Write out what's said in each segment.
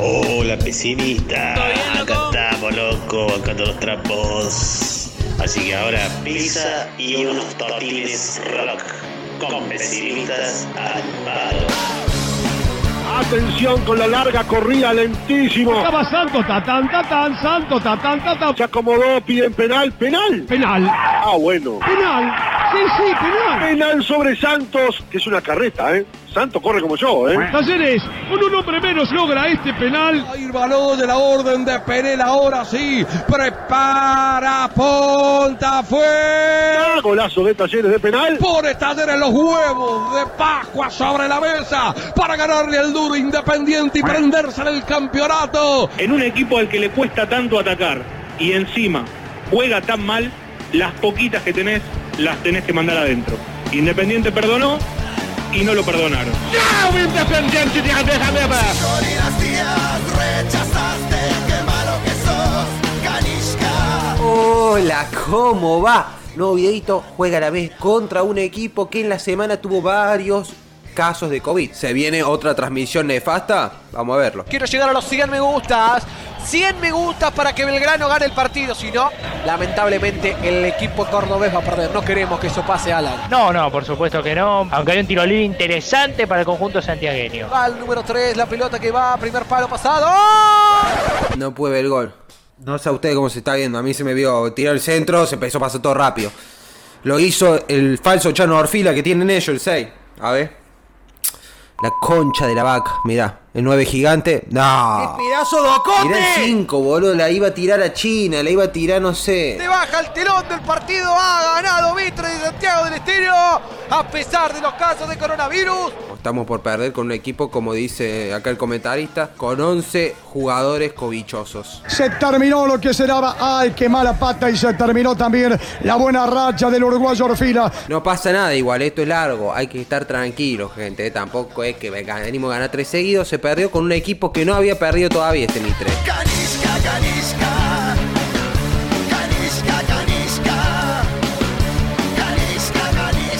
Hola pesimista, acá estamos loco, bancando los trapos. Así que ahora pizza y unos tortines rock con pesimistas al palo. Atención con la larga corrida, lentísimo. Acaba Santo, tatán, tatán, Santo, tatán, tatán. Se acomodó, piden penal, penal. Penal, Ah, bueno. penal. Sí, sí, penal. Penal sobre Santos, que es una carreta, ¿eh? Santos corre como yo, ¿eh? Talleres, con un hombre menos logra este penal. El balón de la orden de Penel ahora sí. Prepara, ponta, fue. Golazo de talleres de penal. Pone Talleres los huevos de Pascua sobre la mesa para ganarle al duro Independiente y prenderse en el campeonato. en un equipo al que le cuesta tanto atacar y encima juega tan mal, las poquitas que tenés las tenés que mandar adentro. Independiente perdonó y no lo perdonaron. Hola, ¿cómo va? Nuevo videito juega a la vez contra un equipo que en la semana tuvo varios casos de COVID. ¿Se viene otra transmisión nefasta? Vamos a verlo. Quiero llegar a los 100 me gustas. 100 me gustas para que Belgrano gane el partido. Si no, lamentablemente el equipo cordobés va a perder. No queremos que eso pase, Alan. No, no, por supuesto que no. Aunque hay un tiro libre interesante para el conjunto santiagueño. Va el número 3, la pelota que va, primer palo pasado. No puede ver el gol. No sé a usted cómo se está viendo. A mí se me vio tirar el centro, se empezó a pasar todo rápido. Lo hizo el falso Chano Orfila que tienen ellos, el 6. A ver. La concha de la vaca, mirá. El 9 gigante. No. ¡Pedazo de Mirá el 5, boludo. La iba a tirar a China, la iba a tirar, no sé. Te baja el telón del partido. Ha ganado Mitre de Santiago del Estero. A pesar de los casos de coronavirus. Estamos por perder con un equipo, como dice acá el comentarista, con 11 jugadores cobichosos. Se terminó lo que se daba. ¡Ay, qué mala pata! Y se terminó también la buena racha del uruguayo Orfila. No pasa nada, igual esto es largo, hay que estar tranquilos, gente. eh, Tampoco es que venimos a ganar tres seguidos, se perdió con un equipo que no había perdido todavía este Mitre.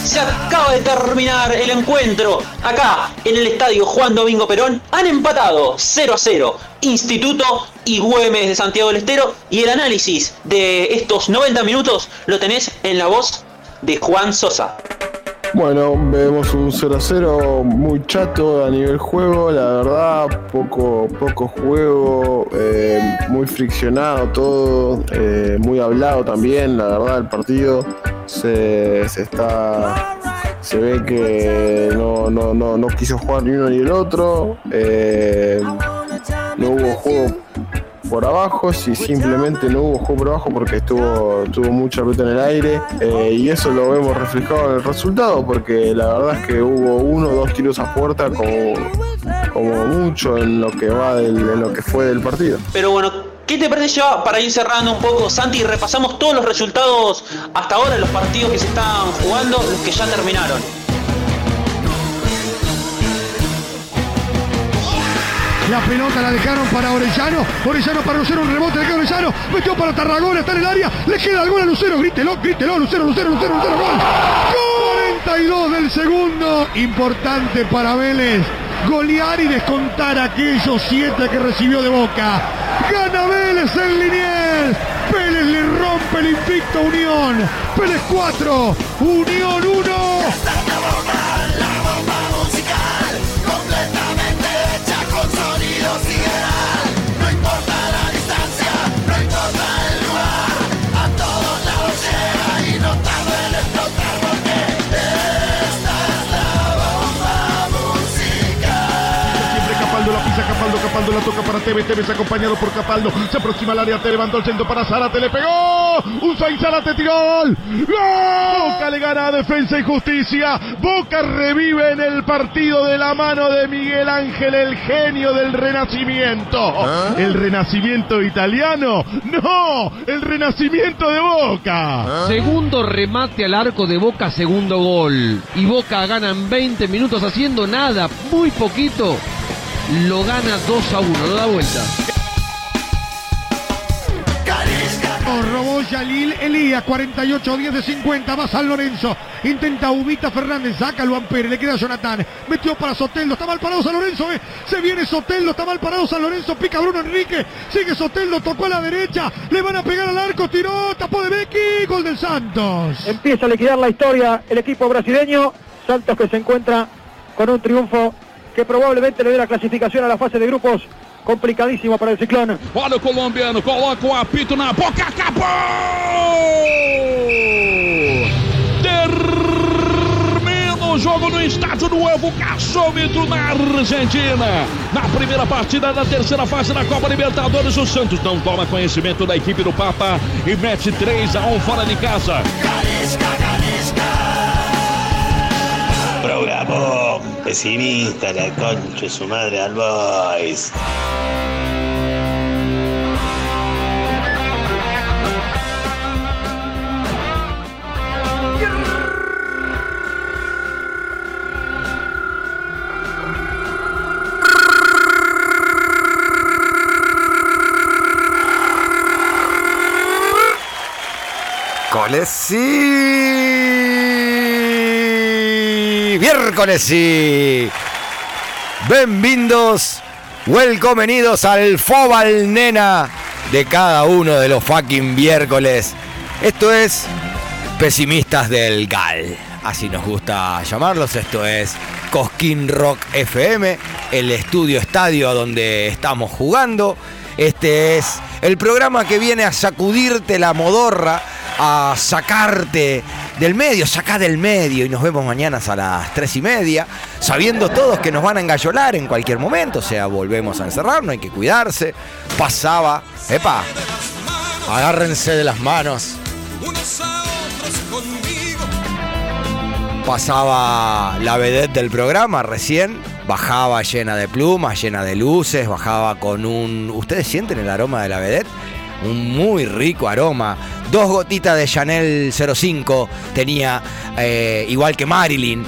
Se acaba de terminar el encuentro. Acá, en el estadio Juan Domingo Perón, han empatado 0 a 0 Instituto y Güemes de Santiago del Estero. Y el análisis de estos 90 minutos lo tenés en la voz de Juan Sosa. Bueno, vemos un 0 a 0 muy chato a nivel juego, la verdad, poco, poco juego, eh, muy friccionado todo, eh, muy hablado también, la verdad, el partido se, se está. Se ve que no, no, no, no quiso jugar ni uno ni el otro. eh, no hubo juego por abajo, si simplemente no hubo juego por abajo porque estuvo, tuvo mucha pelota en el aire eh, y eso lo vemos reflejado en el resultado porque la verdad es que hubo uno o dos tiros a puerta como, como mucho en lo que va del, en lo que fue del partido. Pero bueno, ¿qué te parece ya para ir cerrando un poco, Santi? Repasamos todos los resultados hasta ahora, los partidos que se están jugando, los que ya terminaron. La pelota la dejaron para Orellano. Orellano para Lucero, un rebote, le queda Orellano. Metió para Tarragona, está en el área. Le queda el gol a Lucero. Grítelo, grítelo, Lucero, Lucero, Lucero, Lucero, gol. 42 del segundo. Importante para Vélez. Golear y descontar aquellos siete que recibió de boca. Gana Vélez en Liniers. Vélez le rompe el invicto Unión. Vélez 4, Unión 1. Toca para Tevez, Tevez acompañado por Capaldo. Se aproxima al área, te levantó el centro para Zárate, le pegó. Un 6 Zárate, tiró gol. ¡Gol! Boca le gana a Defensa y Justicia. Boca revive en el partido de la mano de Miguel Ángel, el genio del renacimiento. ¿El renacimiento italiano? No, el renacimiento de Boca. Segundo remate al arco de Boca, segundo gol. Y Boca gana en 20 minutos haciendo nada, muy poquito. Lo gana 2 a 1, lo da vuelta. Oh, robó Yalil Elías, 48, 10 de 50, va San Lorenzo. Intenta Ubita Fernández, saca Luan Pérez, le queda Jonathan. Metió para Soteldo, está mal parado San Lorenzo, eh. se viene Soteldo, está mal parado San Lorenzo, pica Bruno Enrique, sigue Soteldo, tocó a la derecha, le van a pegar al arco, tiró, tapó de Becky, gol del Santos. Empieza a liquidar la historia el equipo brasileño. Santos que se encuentra con un triunfo que probablemente le dé la clasificación a la fase de grupos complicadísimo para el Ciclón. Olha o colombiano, coloca o apito na boca, acabou! Termina o jogo no estádio do Evo Caçômetro, na Argentina. Na primeira partida da terceira fase da Copa Libertadores, o Santos não toma conhecimento da equipe do Papa e mete 3 a 1 fora de casa. Programón pesimista, la concha de su madre al boys. Miércoles Miércoles sí. Bienvenidos, welcomenidos al Fobal Nena de cada uno de los fucking miércoles. Esto es Pesimistas del Gal. Así nos gusta llamarlos. Esto es Cosquín Rock FM, el estudio estadio donde estamos jugando. Este es el programa que viene a sacudirte la modorra, a sacarte del medio, sacar del medio y nos vemos mañana a las tres y media, sabiendo todos que nos van a engallolar en cualquier momento, o sea, volvemos a encerrarnos, hay que cuidarse. Pasaba, epa, agárrense de las manos. Pasaba la vedette del programa recién, bajaba llena de plumas, llena de luces, bajaba con un... ¿Ustedes sienten el aroma de la vedette? Un muy rico aroma. Dos gotitas de Chanel 05 tenía, eh, igual que Marilyn.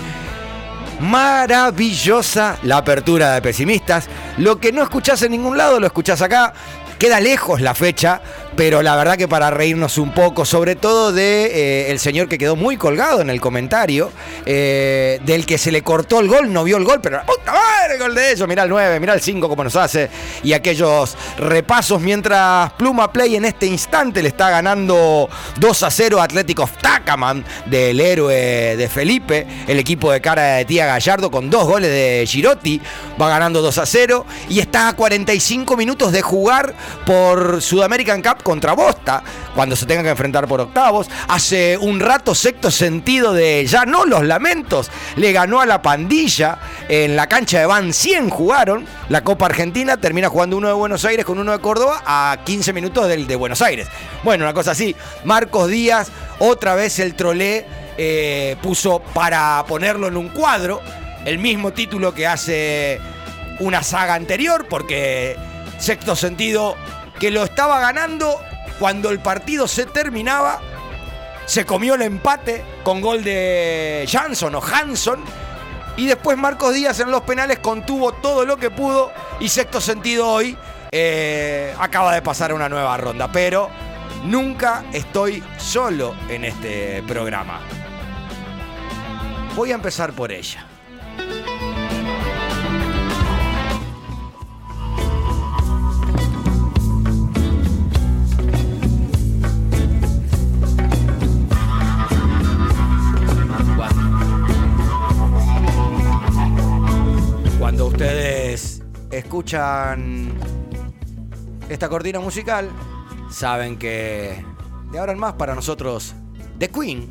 Maravillosa la apertura de pesimistas. Lo que no escuchás en ningún lado lo escuchás acá. Queda lejos la fecha, pero la verdad que para reírnos un poco, sobre todo de eh, el señor que quedó muy colgado en el comentario, eh, del que se le cortó el gol, no vio el gol, pero puta madre el gol de ellos, mirá el 9, mirá el 5 como nos hace, y aquellos repasos mientras Pluma Play en este instante le está ganando 2 a 0 Atlético Tacaman del héroe de Felipe, el equipo de cara de Tía Gallardo con dos goles de Girotti, va ganando 2 a 0 y está a 45 minutos de jugar por Sudamerican Cup contra Bosta, cuando se tenga que enfrentar por octavos. Hace un rato sexto sentido de ya no los lamentos, le ganó a la pandilla en la cancha de Van 100 jugaron. La Copa Argentina termina jugando uno de Buenos Aires con uno de Córdoba a 15 minutos del de Buenos Aires. Bueno, una cosa así. Marcos Díaz, otra vez el trolé eh, puso para ponerlo en un cuadro el mismo título que hace una saga anterior, porque sexto sentido que lo estaba ganando cuando el partido se terminaba. Se comió el empate con gol de Jansson o Hanson. Y después Marcos Díaz en los penales contuvo todo lo que pudo. Y sexto sentido hoy eh, acaba de pasar una nueva ronda. Pero nunca estoy solo en este programa. Voy a empezar por ella. Escuchan esta cortina musical, saben que de ahora en más para nosotros The Queen,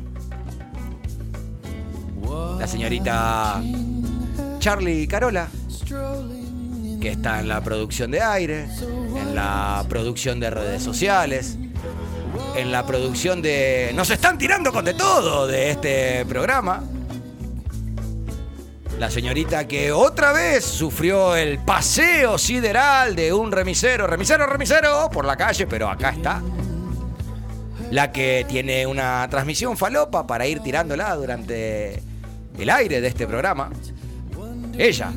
la señorita Charlie Carola, que está en la producción de aire, en la producción de redes sociales, en la producción de... Nos están tirando con de todo de este programa. La señorita que otra vez sufrió el paseo sideral de un remisero, remisero, remisero, por la calle, pero acá está. La que tiene una transmisión falopa para ir tirándola durante el aire de este programa. Ella.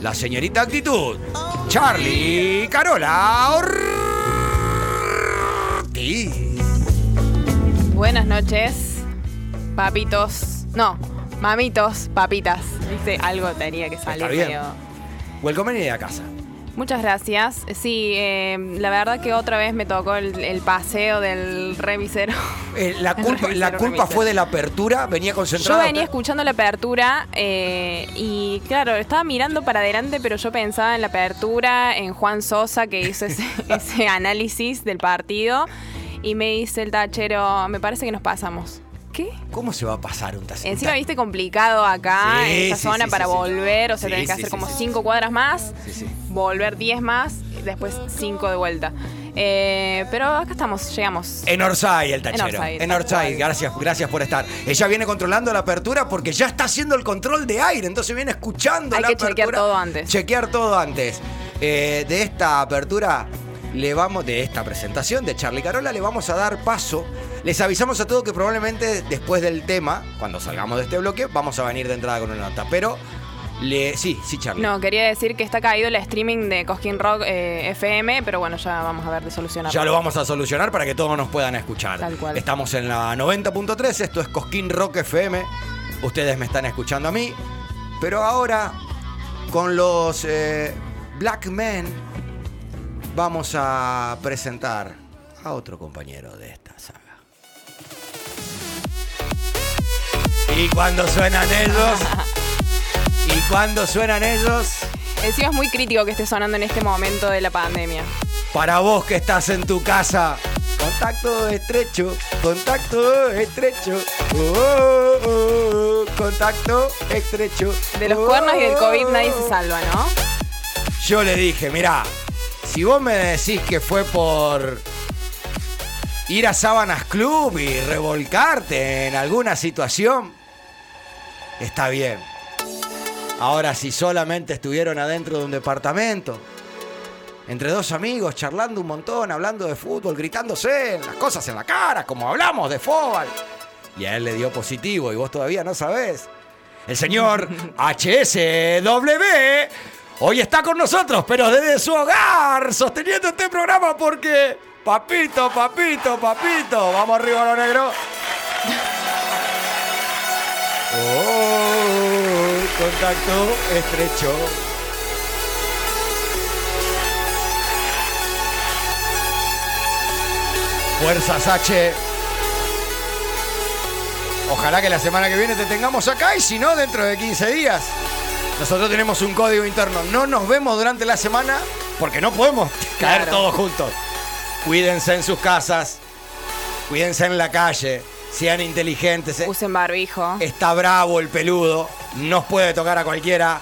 La señorita actitud. Charlie Carola Sí. Buenas noches, papitos. No, mamitos, papitas. Dice algo tenía que salir. Está bien. Welcome a casa. Muchas gracias. Sí, eh, la verdad que otra vez me tocó el, el paseo del revisero. Eh, la culpa, revisero, la culpa revisero. fue de la apertura, venía Yo concentrado. venía escuchando la apertura eh, y claro, estaba mirando para adelante, pero yo pensaba en la apertura, en Juan Sosa que hizo ese, ese análisis del partido y me dice el tachero, me parece que nos pasamos. ¿Qué? ¿Cómo se va a pasar un taxi? Encima viste complicado acá, Sí, en esta sí, zona sí, para volver, o sea, tenés que hacer como cinco cuadras más, Sí, sí. volver 10 más, después 5 de vuelta. Eh, pero acá estamos, llegamos. En Orsay, el tachero. En Orsay, gracias, gracias por estar. Ella viene controlando la apertura porque ya está haciendo el control de aire, entonces viene escuchando Hay la que apertura. chequear todo antes. Chequear todo antes. Eh, de esta apertura, le vamos, de esta presentación de Charlie Carola, le vamos a dar paso. Les avisamos a todos que probablemente después del tema, cuando salgamos de este bloque, vamos a venir de entrada con una nota. Pero, le, sí, sí, Charlie. No, quería decir que está caído el streaming de Cosquín Rock eh, FM, pero bueno, ya vamos a ver de solucionarlo. Ya lo vamos a solucionar para que todos nos puedan escuchar. Tal cual. Estamos en la 90.3, esto es Cosquín Rock FM. Ustedes me están escuchando a mí. Pero ahora, con los eh, Black Men, vamos a presentar a otro compañero de esta Y cuando suenan ellos, y cuando suenan ellos, Encima es muy crítico que esté sonando en este momento de la pandemia. Para vos que estás en tu casa, contacto estrecho, contacto estrecho, oh, oh, oh, contacto estrecho. De los cuernos y del COVID nadie se salva, ¿no? Yo le dije, mirá, si vos me decís que fue por ir a Sábanas Club y revolcarte en alguna situación, está bien. Ahora, si solamente estuvieron adentro de un departamento, entre dos amigos, charlando un montón, hablando de fútbol, gritándose las cosas en la cara, como hablamos de fútbol, y a él le dio positivo y vos todavía no sabés. El señor HSW hoy está con nosotros, pero desde su hogar, sosteniendo este programa porque, papito, papito, papito, vamos arriba lo negro. Oh, contacto estrecho. Fuerzas H. Ojalá que la semana que viene te tengamos acá y si no, dentro de 15 días. Nosotros tenemos un código interno. No nos vemos durante la semana porque no podemos caer Claro. todos juntos. Cuídense en sus casas. Cuídense en la calle. Sean inteligentes. Usen barbijo. Está bravo el peludo. Nos puede tocar a cualquiera.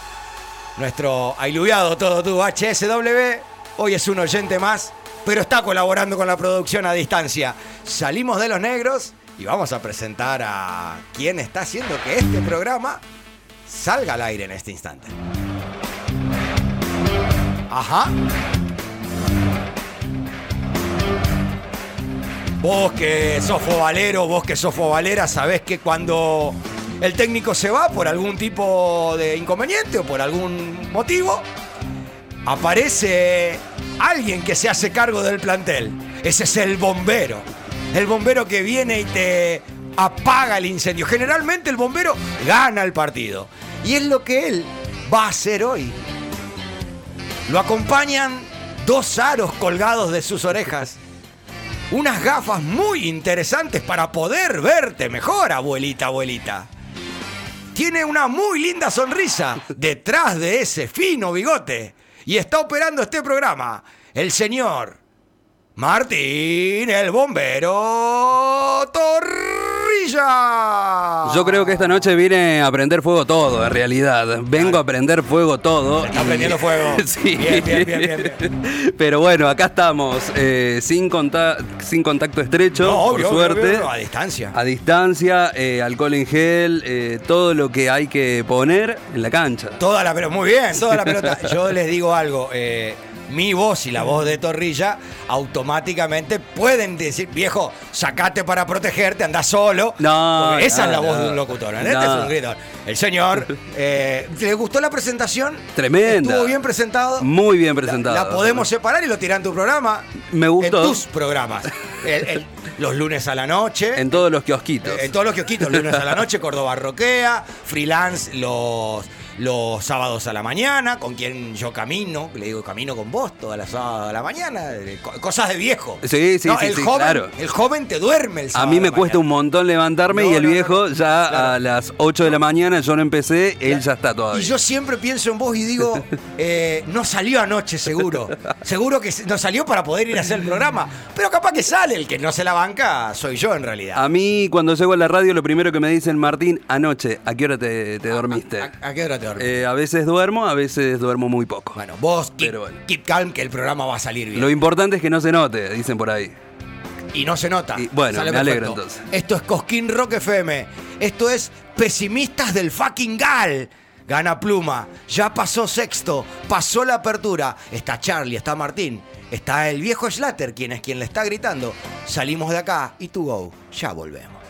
Nuestro ailuviado todo tú, HSW. Hoy es un oyente más, pero está colaborando con la producción a distancia. Salimos de los negros y vamos a presentar a quien está haciendo que este programa salga al aire en este instante. Ajá. Vos que sos fobalero, vos que sos fobalera, sabés que cuando el técnico se va por algún tipo de inconveniente o por algún motivo, aparece alguien que se hace cargo del plantel. Ese es el bombero. El bombero que viene y te apaga el incendio. Generalmente el bombero gana el partido. Y es lo que él va a hacer hoy. Lo acompañan dos aros colgados de sus orejas. Unas gafas muy interesantes para poder verte mejor, abuelita, abuelita. Tiene una muy linda sonrisa detrás de ese fino bigote. Y está operando este programa el señor Martín, el bombero Yo creo que esta noche vine a prender fuego todo, en realidad. Vengo a prender fuego todo. Está prendiendo fuego. sí. Bien, bien, bien, bien, Pero bueno, acá estamos, eh, sin, conta- sin contacto estrecho, No, obvio, por suerte. obvio, a distancia. A distancia, eh, alcohol en gel, eh, todo lo que hay que poner en la cancha. Toda la pelota, muy bien, toda la pelota. Yo les digo algo, mi voz y la voz de Torrilla, automáticamente pueden decir, viejo, sacate para protegerte, anda solo. No, Porque esa no, es la voz no. de un locutor. ¿eh? Este No. es un grito. El señor, eh, ¿le gustó la presentación? Tremenda. ¿Estuvo bien presentado? Muy bien presentado. La podemos separar y lo tirar en tu programa. Me gustó. En tus programas. El- el- los lunes a la noche. En todos los kiosquitos. En todos los kiosquitos, lunes a la noche, Córdoba Roquea, freelance los, los sábados a la mañana, con quien yo camino, le digo camino con vos todas las sábados a la mañana, co- cosas de viejo. Sí, sí, No, sí, el sí, joven, claro. El joven te duerme el A sábado. mí me a cuesta un montón levantarme No, y el no, viejo ya a las 8 de la mañana yo no empecé, él ya está Y todavía. yo siempre pienso en vos y digo, eh, no salió anoche seguro. Seguro que no salió para poder ir a hacer el programa. Pero capaz que sale, el que no se la banca soy yo en realidad. A mí cuando llego a la radio lo primero que me dicen, Martín, anoche, ¿a qué hora te, te dormiste? ¿A qué hora te dormís? Eh, a veces duermo, a veces duermo muy poco. Bueno, vos keep, keep calm que el programa va a salir bien. Lo importante es que no se note, dicen por ahí. Y no se nota. Y, bueno, Sale me alegro entonces. Esto es Cosquín Rock FM. Esto es Pesimistas del fucking Gal. Gana Pluma. Ya pasó sexto. Pasó la apertura. Está Charlie, está Martín. Está el viejo Schlatter, quien es quien le está gritando. Salimos de acá y tu go. Ya volvemos.